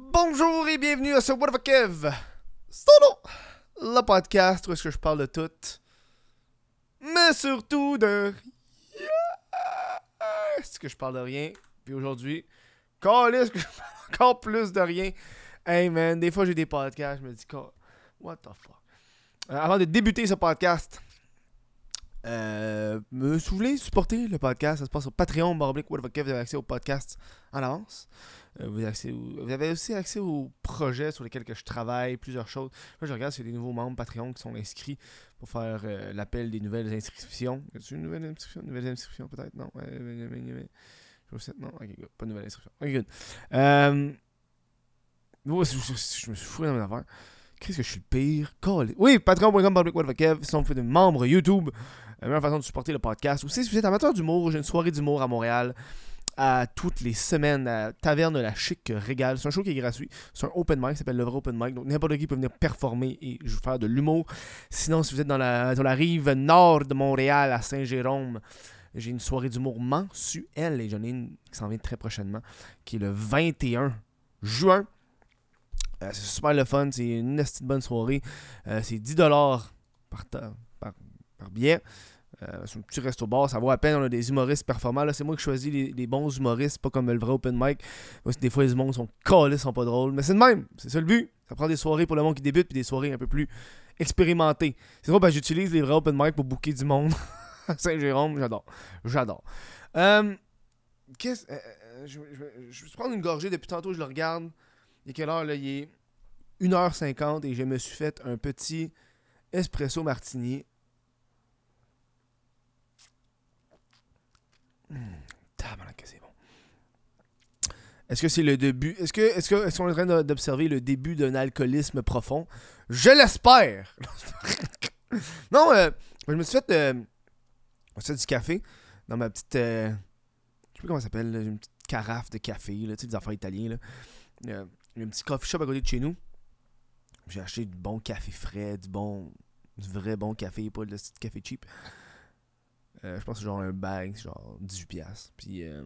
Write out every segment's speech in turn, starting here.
Bonjour et bienvenue à ce What the Kev Solo, le podcast où est-ce que je parle de tout, mais surtout de rien. Est-ce que je parle de rien? Puis aujourd'hui, est-ce que je parle encore plus de rien? Hey man, des fois j'ai des podcasts, je me dis, what the fuck? Euh, avant de débuter ce podcast, euh, me souvenez supporter le podcast, ça se passe sur Patreon, Barblick, What the Kev, vous avez accès au podcast en avance. Euh, vous, avez aussi accès aux projets sur lesquels que je travaille, plusieurs choses. Moi, je regarde s'il des nouveaux membres Patreon qui sont inscrits pour faire euh, l'appel des nouvelles inscriptions. A-t-il une nouvelle inscription? Nouvelles inscriptions peut-être? Non. non, Pas de nouvelle inscription. Ok, good. Euh, je, me suis fou dans mes affaires. Qu'est-ce que je suis le pire? Oui, patreon.com, public Kev. Sinon, vous faites des membres YouTube. La meilleure façon de supporter le podcast. Aussi, si vous êtes amateur d'humour, j'ai une soirée d'humour à Montréal à toutes les semaines à Taverne La Chic Régale. C'est un show qui est gratuit. C'est un open mic, ça s'appelle le vrai open mic. Donc n'importe qui peut venir performer et faire de l'humour. Sinon, si vous êtes dans la, la rive nord de Montréal, à Saint-Jérôme, j'ai une soirée d'humour mensuelle et j'en ai une qui s'en vient très prochainement, qui est le 21 juin. Euh, c'est super le fun, c'est une bonne soirée. Euh, c'est 10$ par, par, par billet. Euh, c'est un petit resto bar, ça vaut à peine. On a des humoristes performants. Là, c'est moi qui choisis les, bons humoristes, pas comme le vrai open mic. des fois, les humoristes sont calés, sont pas drôles. Mais c'est le même. C'est ça le but. Ça prend des soirées pour le monde qui débute, puis des soirées un peu plus expérimentées. C'est vrai, ben, j'utilise les vrais open mic pour booker du monde. Saint-Jérôme, j'adore. J'adore. Euh, qu'est-ce. Euh, je, je, vais prendre une gorgée depuis tantôt, je le regarde. Il est quelle heure là? Il est 1h50 et je me suis fait un petit espresso martini c'est bon. Est-ce que c'est le début Est-ce que est-ce que est-ce qu'on est en train d'observer le début d'un alcoolisme profond? Je l'espère. non, euh, je me suis fait, euh, du café dans ma petite euh, je sais pas comment ça s'appelle, une petite carafe de café tu sais des affaires. Euh, il un petit coffee shop à côté de chez nous. J'ai acheté du bon café frais, du bon du vrai bon café, pas de petit café cheap. Euh, je pense que genre un bag, genre 18$. Puis, euh,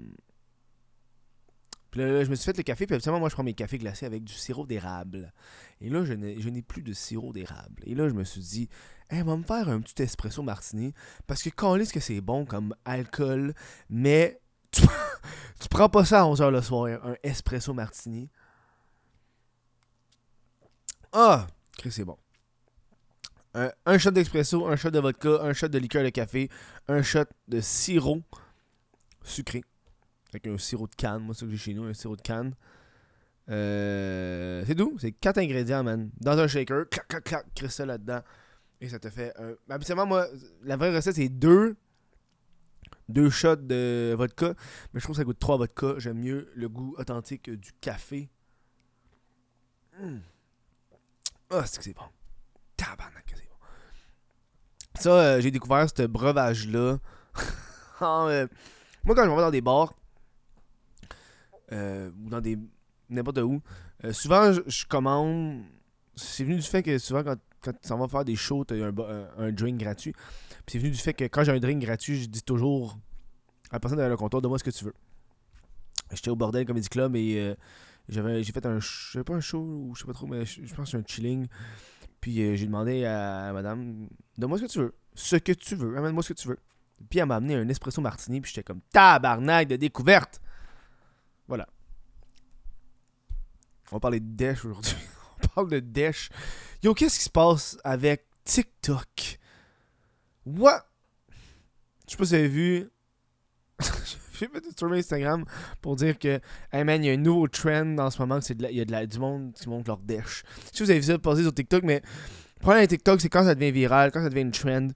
puis là, je me suis fait le café. Puis habituellement, moi, je prends mes cafés glacés avec du sirop d'érable. Et là, je n'ai plus de sirop d'érable. Et là, je me suis dit, on va me faire un petit espresso martini. Parce que quand est-ce que c'est bon comme alcool, mais tu, prends pas ça à 11h le soir, un espresso martini. Ah, c'est bon un, shot d'expresso, un shot de vodka, un shot de liqueur de café, un shot de sirop sucré. Avec un sirop de canne, moi c'est ce que j'ai chez nous, un sirop de canne. Euh, c'est doux, c'est quatre ingrédients, man. Dans un shaker, clac, clac, clac, crée ça là-dedans. Et ça te fait un. Habituellement, moi, la vraie recette, c'est deux. Deux shots de vodka. Mais je trouve que ça goûte trois vodka. J'aime mieux le goût authentique du café. Hmm. Ah, c'est que c'est bon. Tabarnak. Ça, euh, j'ai découvert ce breuvage-là. Euh, moi, quand je vais dans des bars, euh, ou dans des. n'importe où, souvent, je, commande. C'est venu du fait que souvent, quand, quand tu vas faire des shows, tu as un, un, drink gratuit. Puis c'est venu du fait que quand j'ai un drink gratuit, je dis toujours à la personne derrière le comptoir, donne-moi ce que tu veux. J'étais au Bordel Comedy Club et j'avais j'ai fait un. Je sais pas un show, ou je sais pas trop, mais je pense que c'est un chilling. Puis euh, j'ai demandé à, madame, donne-moi ce que tu veux. Ce que tu veux, amène-moi ce que tu veux. Puis elle m'a amené un espresso martini, puis j'étais comme tabarnak de découverte. Voilà. On va parler de Dash aujourd'hui. On parle de Dash. Yo, qu'est-ce qui se passe avec TikTok? What? Je sais pas si vous avez vu. j'ai fait une story Instagram pour dire que, hey man, il y a un nouveau trend en ce moment, c'est il y a de la, du monde qui montre leur dèche. Si vous avez vu ça passer sur TikTok, mais le problème avec TikTok, c'est quand ça devient viral, quand ça devient une trend,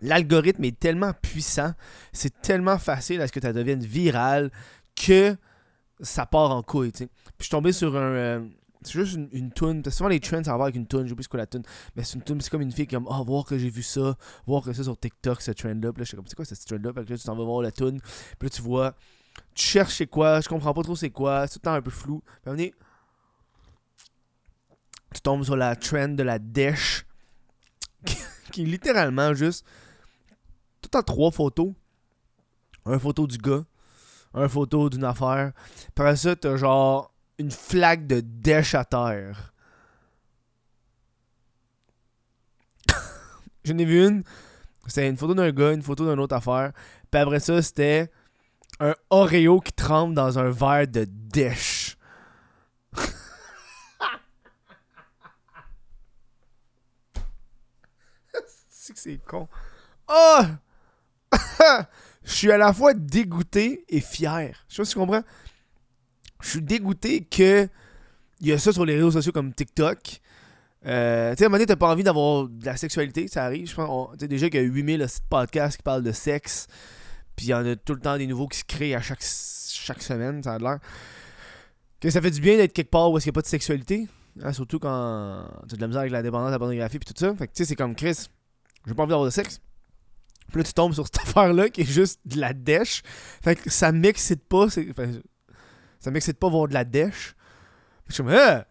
l'algorithme est tellement puissant, c'est tellement facile à ce que ça devienne viral que ça part en couille. Puis je suis tombé sur un. Euh, c'est juste une, une tune. Souvent les trends, ça va avec une tune. J'ai oublié ce que la tune. Mais c'est une tune, c'est comme une fille qui comme Oh, voir que j'ai vu ça. Voir que ça sur TikTok, ce trend-là. Puis là, je suis comme C'est quoi ce trend-là? Puis là, tu t'en vas voir la tune. Puis là, tu vois. Tu cherches c'est quoi. Je comprends pas trop c'est quoi. C'est tout le temps un peu flou. Puis on Tu tombes sur la trend de la Dash. qui est littéralement juste. Tout en trois photos. Un photo du gars. Un photo d'une affaire. Après ça, t'as genre une flaque de dèche à terre. J'en ai vu une. C'était une photo d'un gars, une photo d'une autre affaire. Puis après ça, c'était un Oreo qui trempe dans un verre de dèche. c'est que c'est con. Oh! Je suis à la fois dégoûté et fier. Je sais pas si tu comprends. Je suis dégoûté que il y a ça sur les réseaux sociaux comme TikTok. Euh, tu sais, à un moment donné, t'as pas envie d'avoir de la sexualité, ça arrive. Je pense, déjà qu'il y a 8000 podcasts qui parlent de sexe. Puis il y en a tout le temps des nouveaux qui se créent à chaque, semaine, ça a l'air. Que ça fait du bien d'être quelque part où il n'y a pas de sexualité. Hein, surtout quand tu as de la misère avec la dépendance, la pornographie puis tout ça. Fait que tu sais, c'est comme Chris, j'ai pas envie d'avoir de sexe. Puis là, tu tombes sur cette affaire-là qui est juste de la dèche. Fait que ça m'excite pas. Ça m'excite pas voir de la dèche. Je suis comme, ah!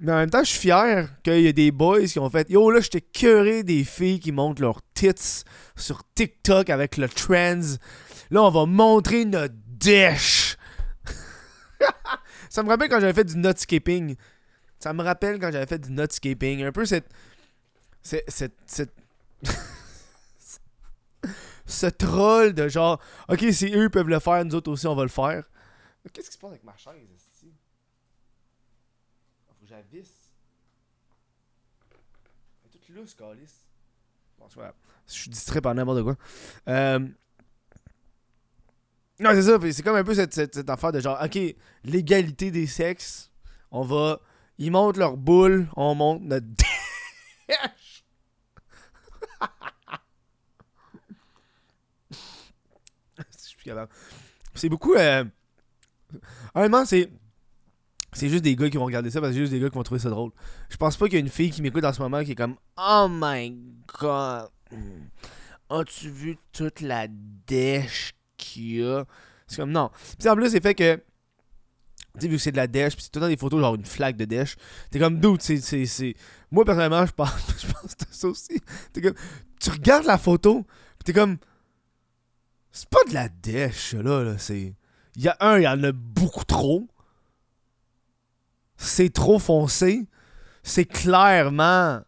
Mais en même temps, je suis fier qu'il y ait des boys qui ont fait Yo, là, j'étais curé des filles qui montrent leurs tits sur TikTok avec le trends. Là, on va montrer notre dèche. ça me rappelle quand j'avais fait du nutscaping. Ça me rappelle quand j'avais fait du nutscaping. Un peu cette. Cette. cette, cette ce troll de genre, ok, si eux peuvent le faire, nous autres aussi on va le faire. Qu'est-ce qui se passe avec ma chaise ici? Faut que j'avisse. Elle est toute lousse, calice. Bon, Je suis distrait par n'importe quoi. Euh... Non, c'est ça. C'est comme un peu cette, affaire de genre, ok, l'égalité des sexes. On va. Ils montent leur boule, on monte notre. C'est beaucoup. Euh... Honnêtement, c'est. C'est juste des gars qui vont regarder ça parce que c'est juste des gars qui vont trouver ça drôle. Je pense pas qu'il y a une fille qui m'écoute en ce moment qui est comme Oh my god. As-tu vu toute la dèche qu'il y a? C'est comme non. Puis en plus, c'est fait que. Tu sais, vu que c'est de la dèche, puis c'est tout le temps des photos genre une flaque de dèche. T'es comme doute, c'est. Moi personnellement, je pense, je pense ça aussi. T'es comme. Tu regardes la photo, puis t'es comme. C'est pas de la dèche, là. là. C'est. Il y a un, il y en a beaucoup trop. C'est trop foncé. C'est clairement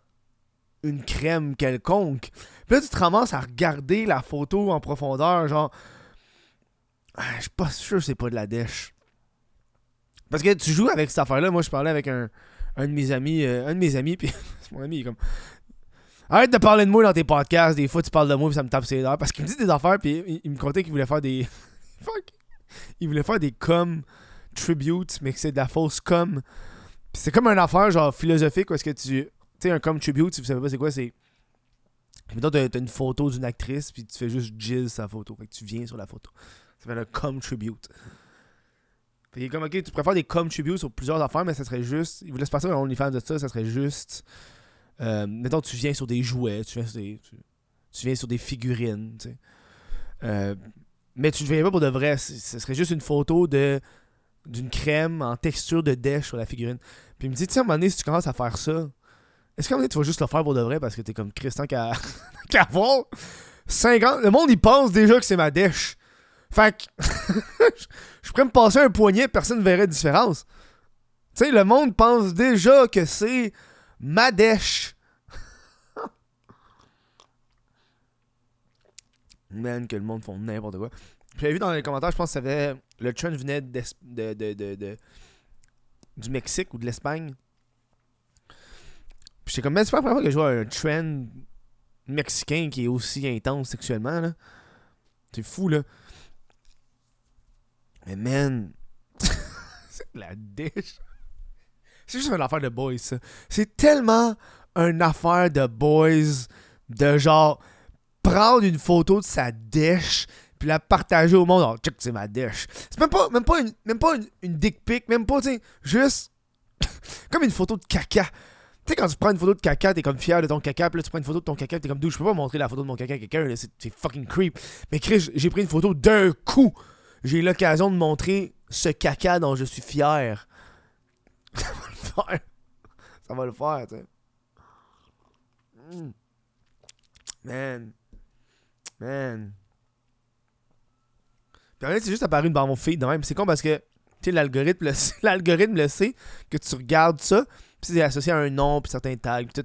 une crème quelconque. Puis là, tu te ramasses à regarder la photo en profondeur, genre. Ah, je suis pas sûr c'est pas de la dèche. Parce que tu joues avec cette affaire-là. Moi, je parlais avec un, un de mes amis. Euh, un de mes amis, puis mon ami, il est comme. Arrête de parler de moi dans tes podcasts. Des fois, tu parles de moi, puis ça me tape ses dents. Parce qu'il me dit des affaires, puis il, me contait qu'il voulait faire des. Il voulait faire des com tributes, mais que c'est de la fausse com. Puis c'est comme une affaire, genre philosophique, parce que tu. Tu sais, un com tribute, si vous savez pas c'est quoi, c'est. Mettons, t'as une photo d'une actrice, puis tu fais juste jizz sa photo. Fait que tu viens sur la photo. Ça fait un com tribute. Fait que comme, ok, tu préfères des com tributes sur plusieurs affaires, mais ça serait juste. Il voulait se passer un OnlyFans de ça, ça serait juste euh, mettons, tu viens sur des jouets, tu viens sur des, tu, viens sur des figurines, tu sais. Euh, mais tu ne viens pas pour de vrai. Ce serait juste une photo de d'une crème en texture de dèche sur la figurine. Puis il me dit, sais, à un moment donné, si tu commences à faire ça, est-ce qu'à un moment donné, tu vas juste le faire pour de vrai parce que t'es comme Christian qu'à qu voir? 50. Le monde, il pense déjà que c'est ma dèche. Fait que je pourrais me passer un poignet, personne ne verrait de différence. Tu sais, le monde pense déjà que c'est Madèche. Man, que le monde font n'importe quoi. J'avais vu dans les commentaires, je pense que ça. Le trend venait de, de, de, du Mexique ou de l'Espagne. J'étais comme, mais c'est pas la première fois que je vois un trend mexicain qui est aussi intense sexuellement. C'est fou, là. Mais man. c'est la dèche. C'est juste une affaire de boys, ça. C'est tellement une affaire de boys de genre prendre une photo de sa dèche puis la partager au monde. Oh, check, c'est ma dèche. C'est même pas, même pas, une, même pas une, dick pic, même pas, tu juste comme une photo de caca. Tu sais, quand tu prends une photo de caca, t'es comme fier de ton caca, puis là, tu prends une photo de ton caca, t'es comme, d'où je peux pas montrer la photo de mon caca à quelqu'un, c'est fucking creep. Mais Chris, j'ai pris une photo d'un coup. J'ai l'occasion de montrer ce caca dont je suis fier. Ça va le faire, tu sais. Mm. Man. Man. Puis en fait, c'est juste apparu dans mon feed de même. C'est con parce que l'algorithme le, l'algorithme le sait que tu regardes ça, puis c'est associé à un nom, puis certains tags, tout.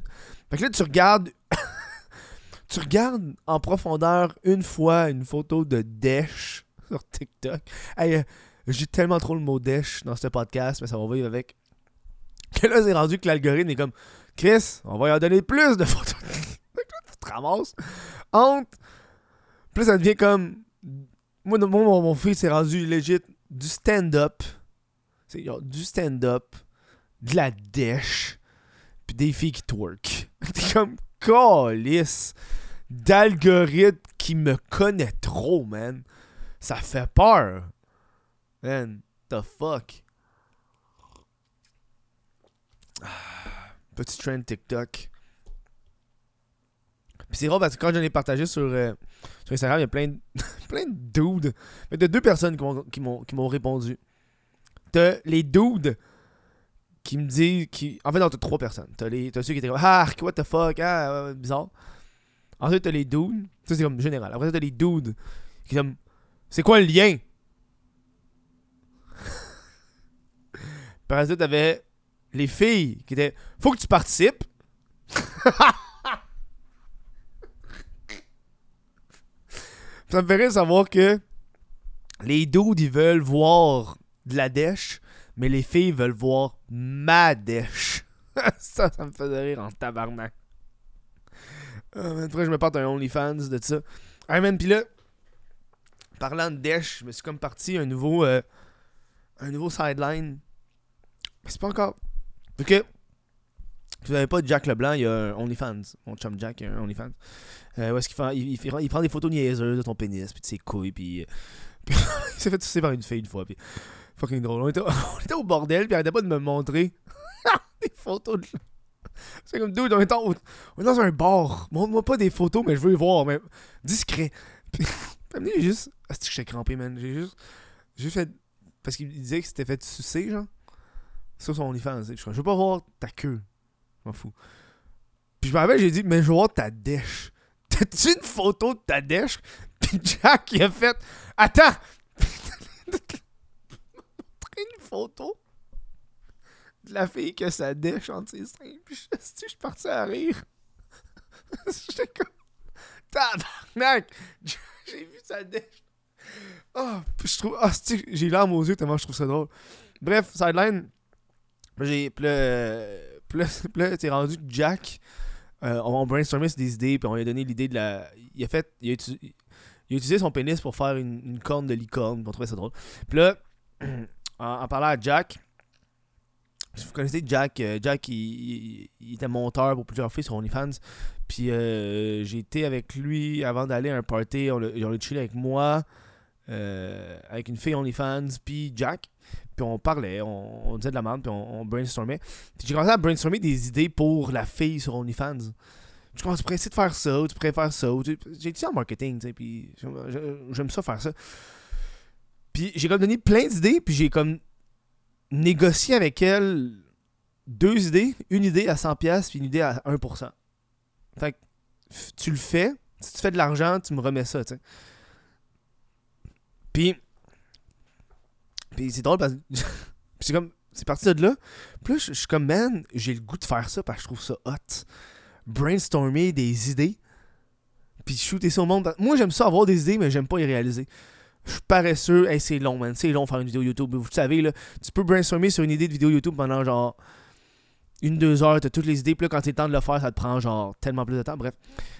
Fait que là, tu regardes. tu regardes en profondeur une fois une photo de Dash sur TikTok. Hey, euh, j'ai tellement trop le mot Dash dans ce podcast, mais ça va vivre avec. Que là, c'est rendu que l'algorithme est comme Chris, on va y en donner plus de photos. tu te ramasses. Plus ça devient comme. Moi, mon, mon fils s'est rendu legit du stand-up. C'est du stand-up, de la dèche, puis des filles qui twerk. T'es comme calice d'algorithme qui me connaît trop, man. Ça fait peur. Man, the fuck. Petit trend TikTok. Puis c'est drôle parce que quand j'en ai partagé sur, euh, sur Instagram, il y a plein de, plein de dudes. Mais de deux personnes qui m'ont répondu. T'as les dudes qui me disent. Qui... En fait, non, t'as trois personnes. T'as ceux qui étaient comme Ah, what the fuck, ah, bizarre. Ensuite, t'as les dudes. Ça, c'est comme général. Après, t'as les dudes qui comme C'est quoi le lien? Par exemple, t'avais les filles qui étaient Faut que tu participes. ça me ferait savoir que les dudes, ils veulent voir de la dèche, mais les filles veulent voir ma dèche. ça, ça me faisait rire en tabarnak. Euh, après, je me porte un OnlyFans de ça. Hey man, pis là, parlant de dèche, je me suis comme parti un nouveau, euh, un nouveau sideline c'est pas encore. Ok. Si vous n'avez pas Jack Leblanc, il y a un OnlyFans. Mon chum Jack, il a OnlyFans. Euh, où est-ce qu'il fait, il, prend des photos niaiseuses de ton pénis, puis de ses couilles, puis. Euh, il s'est fait tousser par une fille une fois, puis. Fucking drôle. On était, au bordel, puis il arrêtait pas de me montrer des photos de. C'est comme, dude, on on est dans un bar. Montre-moi pas des photos, mais je veux les voir, mais discret. Puis, j'ai juste. Ah, c'est que j'étais crampé, man? J'ai juste. J'ai fait. Parce qu'il disait que c'était fait sucer, genre sur son OnlyFans. Je veux pas voir ta queue. M'en fous. Puis je me rappelle, j'ai dit, mais je veux voir ta dèche. T'as-tu une photo de ta dèche? Puis Jack, il a fait, attends! une photo de la fille qui a sa dèche entre ses seins. Puis je, je suis parti à rire. J'étais comme, tabarnak! J'ai vu sa dèche. Oh, je trouve, ah, j'ai larmes aux yeux tellement je trouve ça drôle. Bref, sideline. J'ai. Puis là, t'es rendu Jack. Euh, on, brainstormé sur des idées, puis on lui a donné l'idée de la. Il a fait. Il a, utilisé son pénis pour faire une, corne de licorne, on trouvait ça drôle. Puis là, en, parlant à Jack. Vous connaissez Jack, euh, Jack il, était monteur pour plusieurs filles sur OnlyFans. Puis euh, j'ai été avec lui avant d'aller à un party. On a, chillé avec moi, avec une fille OnlyFans, puis Jack puis on parlait, on, disait de la merde, puis on, brainstormait. Puis j'ai commencé à brainstormer des idées pour la fille sur OnlyFans. Je commence, tu pourrais essayer de faire ça, tu pourrais faire ça. J'ai étudié en marketing, tu sais, puis j'aime ça faire ça. Puis j'ai comme donné plein d'idées, puis j'ai comme négocié avec elle deux idées, une idée à 100$, puis une idée à 1%. Fait que tu le fais, si tu fais de l'argent, tu me remets ça, tu sais. Puis puis c'est drôle parce que. c'est comme. C'est parti de là. Là, je suis comme, man, j'ai le goût de faire ça parce que je trouve ça hot. Brainstormer des idées. Puis shooter ça au monde. Moi, j'aime ça avoir des idées, mais j'aime pas y réaliser. Je suis paresseux. Hey, c'est long, man. C'est long faire une vidéo YouTube. Vous savez, là, tu peux brainstormer sur une idée de vidéo YouTube pendant genre une, deux heures. T'as toutes les idées. Puis là, quand le temps de le faire, ça te prend genre tellement plus de temps. Bref.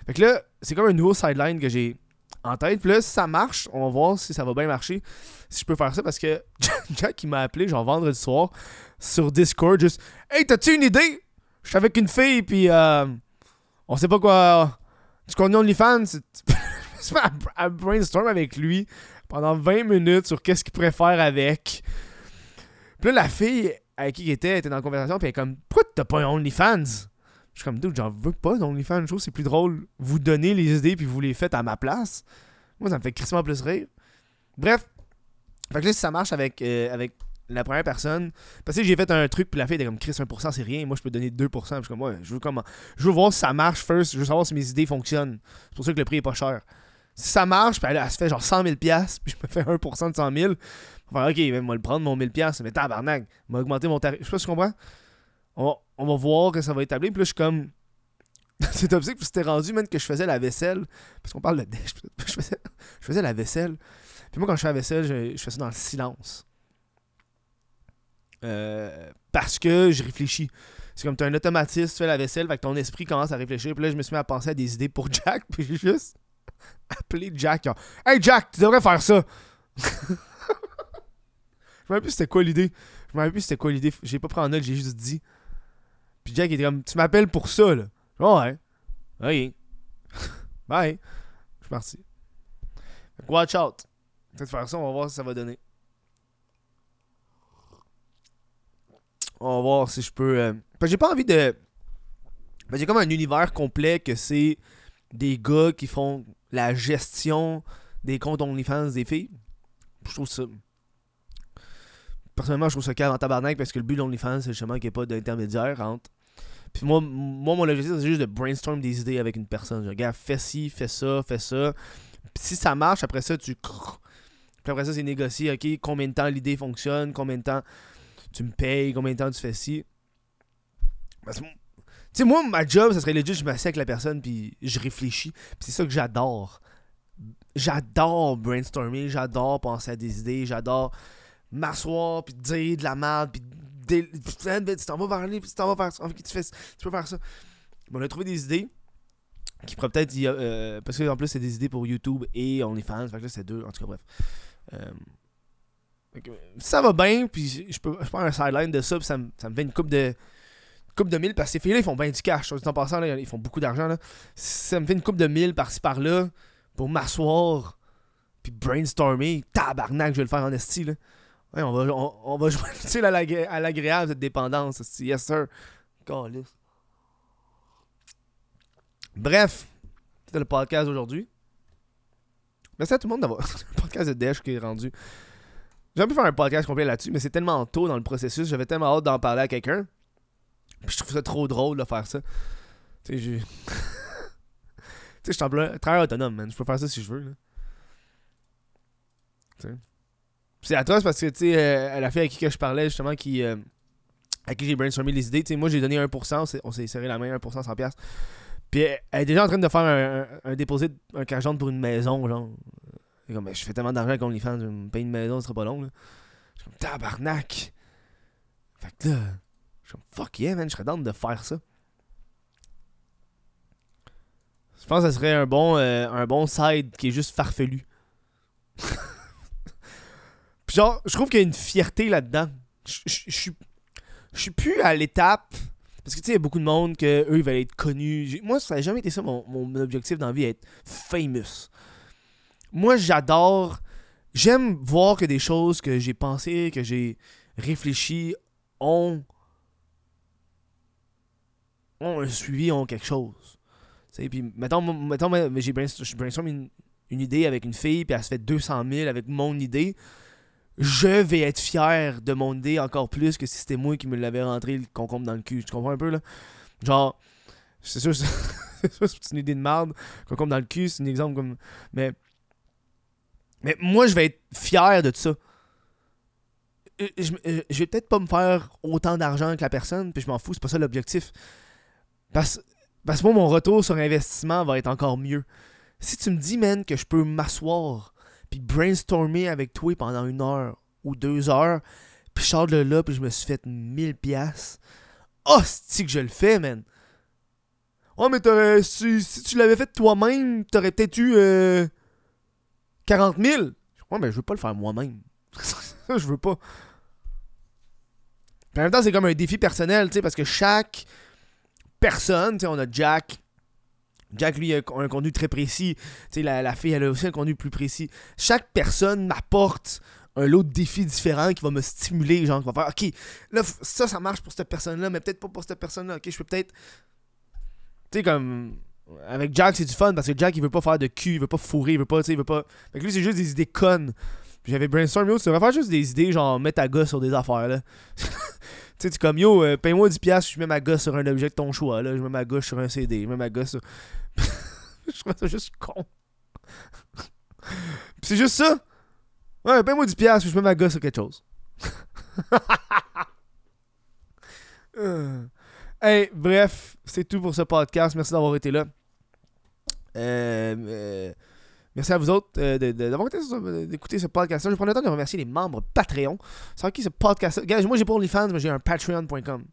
Fait que là, c'est comme un nouveau sideline que j'ai en tête. Puis là, ça marche, on va voir si ça va bien marcher. Si je peux faire ça parce que Jack, il m'a appelé, genre vendredi soir, sur Discord, juste Hey, t'as-tu une idée? Je suis avec une fille, puis euh, on sait pas quoi. Tu connais OnlyFans C'est à, brainstorm avec lui pendant 20 minutes sur qu'est-ce qu'il pourrait faire avec. Puis là, la fille avec qui il était était dans la conversation, puis elle est comme Pourquoi t'as pas un OnlyFans je suis comme, dude, j'en veux pas d'OnlyFans. Je trouve c'est plus drôle. Vous donnez les idées puis vous les faites à ma place. Moi, ça me fait crissement plus rire. Bref. Fait que là, si ça marche avec, euh, avec la première personne. Parce que j'ai fait un truc, puis la fille était comme Chris 1%, c'est rien. Moi, je peux donner 2%. Puis je suis comme, je veux comment. Je veux voir si ça marche first. Je veux savoir si mes idées fonctionnent. C'est pour ça que le prix est pas cher. Si ça marche, puis elle, elle se fait genre 100 000$, puis je me fais 1% de 100 000, Enfin, ok, ben, moi le prendre, mon 1000$, mais tabarnak, m'a augmenté mon tarif. Je sais pas si tu comprends. On va, on va voir que ça va établir. Puis là, je suis comme. c'est toxique, puis c'était rendu, même que je faisais la vaisselle. Parce qu'on parle de dèche. Je faisais, je faisais la vaisselle. Puis moi, quand je fais la vaisselle, je, je fais ça dans le silence. Euh, parce que je réfléchis. C'est comme tu as un automatisme, tu fais la vaisselle, fait que ton esprit commence à réfléchir. Puis là, je me suis mis à penser à des idées pour Jack, puis j'ai juste appelé Jack. Hey Jack, tu devrais faire ça! je me rappelle plus c'était quoi l'idée. Je me rappelle plus c'était quoi l'idée. J'ai pas pris en note, j'ai juste dit. Puis Jack était comme, tu m'appelles pour ça, là. ouais. Oui. Bye. Je suis parti. Watch out. Peut-être faire ça, on va voir si ça va donner. On va voir si je peux. Euh... j'ai pas envie de. J'ai comme un univers complet que c'est des gars qui font la gestion des comptes OnlyFans des filles. Je trouve ça. Personnellement, je trouve ça calme en tabarnak parce que le but de l'OnlyFans, c'est justement qu'il n'y ait pas d'intermédiaire entre. Puis moi, moi, mon objectif, c'est juste de brainstorm des idées avec une personne. Je regarde, fais ci, fais ça, fais ça. Puis si ça marche, après ça, tu. Puis après ça, c'est négocier, ok, combien de temps l'idée fonctionne, combien de temps tu me payes, combien de temps tu fais ci. tu sais, moi, ma job, ça serait legit, je m'assieds avec la personne, puis je réfléchis. Puis c'est ça que j'adore. J'adore brainstormer, j'adore penser à des idées, j'adore m'asseoir, puis dire de la merde, puis tu t'en vas vers lui, puis tu t'en vas faire ça, tu, fais, tu peux faire ça. on a trouvé des idées qui pourraient peut-être. Euh, parce que en plus, c'est des idées pour YouTube et OnlyFans, fait que là, c'est deux, en tout cas, bref. Euh, ça va bien, puis je peux, je prends un sideline de ça, puis ça, me, fait une coupe de coupe de mille parce que ces filles-là, ils font bien du cash. En passant, là, ils font beaucoup d'argent. Là. Ça me fait une coupe de mille par-ci par-là pour m'asseoir puis brainstormer. Tabarnak, je vais le faire en esti. Là. On va, on, va jouer à l'agréable cette dépendance. Yes, sir. Bref, c'était le podcast d'aujourd'hui. Merci à tout le monde d'avoir le podcast de Dash qui est rendu. J'ai pu faire un podcast complet là-dessus, mais c'est tellement tôt dans le processus, j'avais tellement hâte d'en parler à quelqu'un. Puis je trouve ça trop drôle de faire ça. Tu sais, je. suis en plein travailleur autonome, man. Je peux faire ça si je veux. Tu sais. C'est atroce parce que, tu sais, euh, la fille avec qui je parlais, justement, qui. Euh, à qui j'ai brainstormé les idées, tu sais, moi j'ai donné 1%, on s'est serré la main, 1%, 100$. Puis elle est déjà en train de faire un, un, un cajante pour une maison, genre. Comme, ben, je fais tellement d'argent avec OnlyFans, je me paye une maison, ce sera pas long. Là. Je suis comme, tabarnak. Fait que là, je suis comme, fuck yeah, man, je serais down de faire ça. Je pense que ça serait un bon, euh, un bon side qui est juste farfelu. Genre, je trouve qu'il y a une fierté là-dedans. Je suis. Plus à l'étape. Parce que tu sais, il y a beaucoup de monde que eux ils veulent être connus. Moi, ça n'a jamais été ça mon, mon objectif dans la vie, être famous moi, j'adore. J'aime voir que des choses que j'ai pensées, que j'ai réfléchi, ont, ont un suivi, ont quelque chose. sais puis, mettons, mettons j'ai brainstorm une, une, idée avec une fille, puis elle se fait 200 000 avec mon idée. Je vais être fier de mon idée encore plus que si c'était moi qui me l'avais rentré le concombre dans le cul. Tu comprends un peu, là? Genre, c'est sûr, c'est une idée de merde. Concombre dans le cul, c'est un exemple comme. Mais moi, je vais être fier de ça. Euh, je, euh, je vais peut-être pas me faire autant d'argent que la personne, puis je m'en fous, c'est pas ça l'objectif. Parce, parce que moi, mon retour sur investissement va être encore mieux. Si tu me dis, man, que je peux m'asseoir, puis brainstormer avec toi pendant une heure ou deux heures, puis je sors de là, puis je me suis fait 1000 pièces. Hostie que je le fais, man. Oh, mais t'aurais, si, tu l'avais fait toi-même, t'aurais peut-être eu... Euh, 40 000? Ouais, mais je veux pas le faire moi-même. je veux pas. en même temps, c'est comme un défi personnel, tu sais, parce que chaque personne, tu sais, on a Jack. Jack, lui, a un contenu très précis. Tu sais, la, la, fille, elle a aussi un contenu plus précis. Chaque personne m'apporte un lot de défis différents qui va me stimuler, genre, qui va faire, ok, là, ça, ça marche pour cette personne-là, mais peut-être pas pour cette personne-là. Ok, je peux peut-être. Tu sais, comme avec Jack, c'est du fun parce que Jack, il veut pas faire de cul, il veut pas fourrer, il veut pas, tu sais, il veut pas. Fait que lui, c'est juste des idées connes. J'avais brainstorm, yo, tu devrais faire juste des idées, genre mettre ta gosse sur des affaires, là. tu sais, tu comme, yo, euh, paye-moi 10$, je mets ma gosse sur un objet de ton choix, là. Je mets ma gosse sur un CD, je mets ma gosse sur. je trouve ça juste con. c'est juste ça. Ouais, paye-moi 10$, puis je mets ma gosse sur quelque chose. Hey, bref, c'est tout pour ce podcast. Merci d'avoir été là. Euh, euh, merci à vous autres euh, d'avoir sur- d'écouter ce podcast. Je prendre le temps de remercier les membres Patreon. C'est qui ce podcast moi j'ai pas OnlyFans, mais j'ai un patreon.com.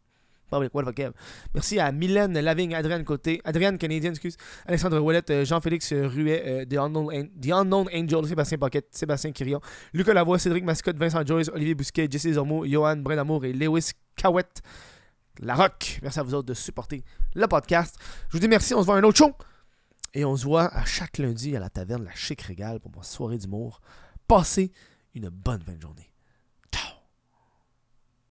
Merci à Mylène Lavigne, Adrienne Côté, Adrienne Canadienne, excuse, Alexandre Ouellette, euh, Jean-Félix euh, Ruet, euh, The, Unknown, Unknown Angel, Sébastien Paquette, Sébastien Quirion, Lucas Lavoie, Cédric Mascotte, Vincent Joyce, Olivier Bousquet, Jesse Zormo, Johan Brendamour et Lewis Cowett. La Rock. Merci à vous autres de supporter le podcast. Je vous dis merci, on se voit à un autre show. Et on se voit à chaque lundi à la taverne La Chic Régale pour ma soirée d'humour. Passez une bonne fin de journée.